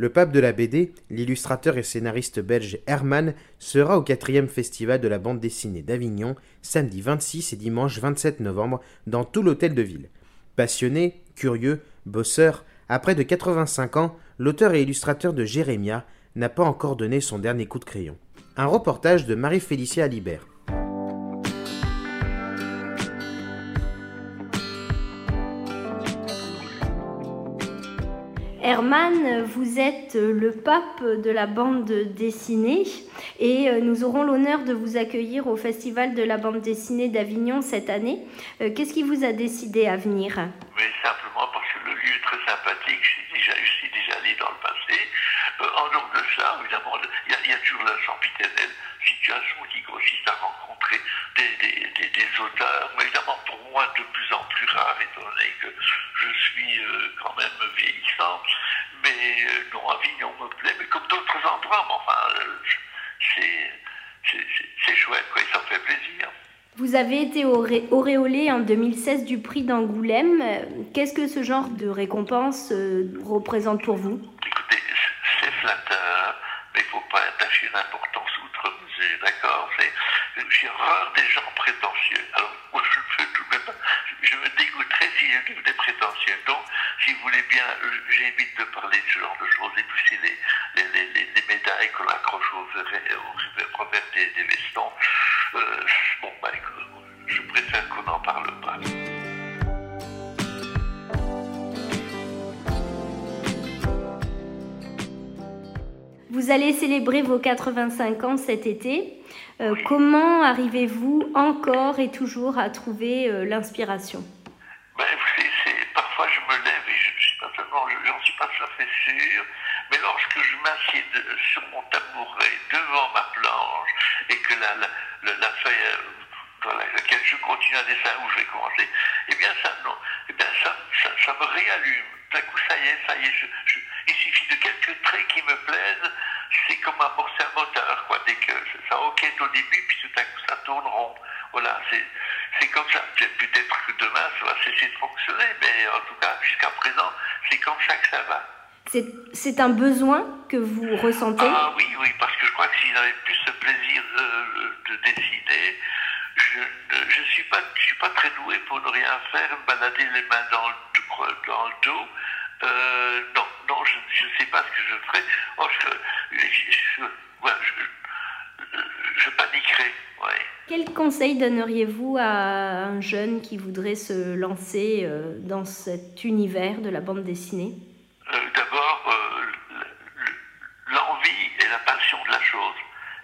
Le pape de la BD, l'illustrateur et scénariste belge Herman, sera au quatrième festival de la bande dessinée d'Avignon, samedi 26 et dimanche 27 novembre, dans tout l'hôtel de ville. Passionné, curieux, bosseur, à près de 85 ans, l'auteur et illustrateur de Jérémia n'a pas encore donné son dernier coup de crayon. Un reportage de Marie-Félicia Alibert. Herman, vous êtes le pape de la bande dessinée et euh, nous aurons l'honneur de vous accueillir au Festival de la bande dessinée d'Avignon cette année. Euh, qu'est-ce qui vous a décidé à venir? Simplement parce que le lieu est très sympathique, je suis déjà, allé dans le passé. Euh, en dehors de ça, évidemment, il y, a- toujours la sempiternelle situation qui consiste à rencontrer des- des auteurs, Euh, non, Avignon me plaît, mais comme d'autres endroits, mais enfin, euh, c'est- chouette, quoi, et ça me fait plaisir. Vous avez été auré- auréolé en 2016 du prix d'Angoulême. Qu'est-ce que ce genre de récompense euh, représente pour vous? Écoutez, c'est flatteur, mais il ne faut pas attacher une importance outre mesure, d'accord C'est- J'ai horreur des gens prétentieux. Alors, moi, je pas. Je me dégoûterais si je devenais prétentieux. Donc, si vous voulez bien, euh, j'évite de parler de ce genre de choses. Et puis, c'est les, les, les, les- les médailles qu'on accroche au, revers- au revers des, des vestons. Euh, bon, bah, je préfère qu'on n'en parle pas. Vous allez célébrer vos 85 ans cet été. Euh, comment arrivez-vous encore et toujours à trouver euh, l'inspiration? Ben, parfois je me lève et je ne suis pas tout à fait sûr, mais lorsque je m'assieds sur mon tabouret devant ma planche et que la, la, feuille euh, dans laquelle je continue un dessin où je vais commencer, eh bien ça, non, eh bien ça, ça, me réallume. D'un coup, ça y est, ça y est, il suffit de quelques traits qui me plaisent, c'est comme amorcer un moteur, quoi. Dès que ça enquête au début, puis tout à coup ça tourne rond. Voilà, c'est, c'est comme ça. Peut- Peut-être que demain ça va cesser de fonctionner, mais en tout cas, jusqu'à présent, c'est comme ça que ça va. C'est un besoin que vous ressentez? Ah oui, oui, parce que je crois que s'ils avaient plus ce plaisir euh, de dessiner, je ne je suis pas, je suis pas très doué pour ne rien faire, me balader les mains dans le, dos- dans le dos. Euh, non, non, je ne sais pas ce que je ferais. Oh, je, je, je, ouais, je, je paniquerais, ouais. Quel conseil donneriez-vous à un jeune qui voudrait se lancer euh, dans cet univers de la bande dessinée? Euh, D'abord, euh, l'envie et la passion de la chose.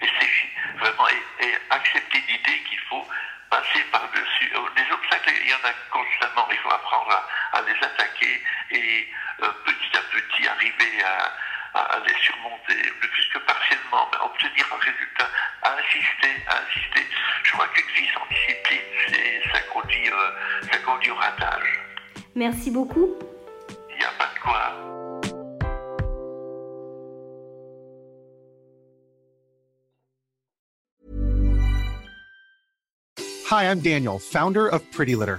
Et c'est vraiment et, et accepter l'idée qu'il faut passer par-dessus. Les obstacles, il y en a constamment. Il faut apprendre à, à les attaquer et euh, petit à petit arriver à, à- à les surmonter, ne fût-ce que partiellement, mais obtenir un résultat, à insister, à insister. Je crois qu'une vie sans discipline, c'est- ça conduit, euh, ça conduit au ratage. Merci beaucoup. Il n'y a pas de quoi. Hi, I'm Daniel, founder of Pretty Litter.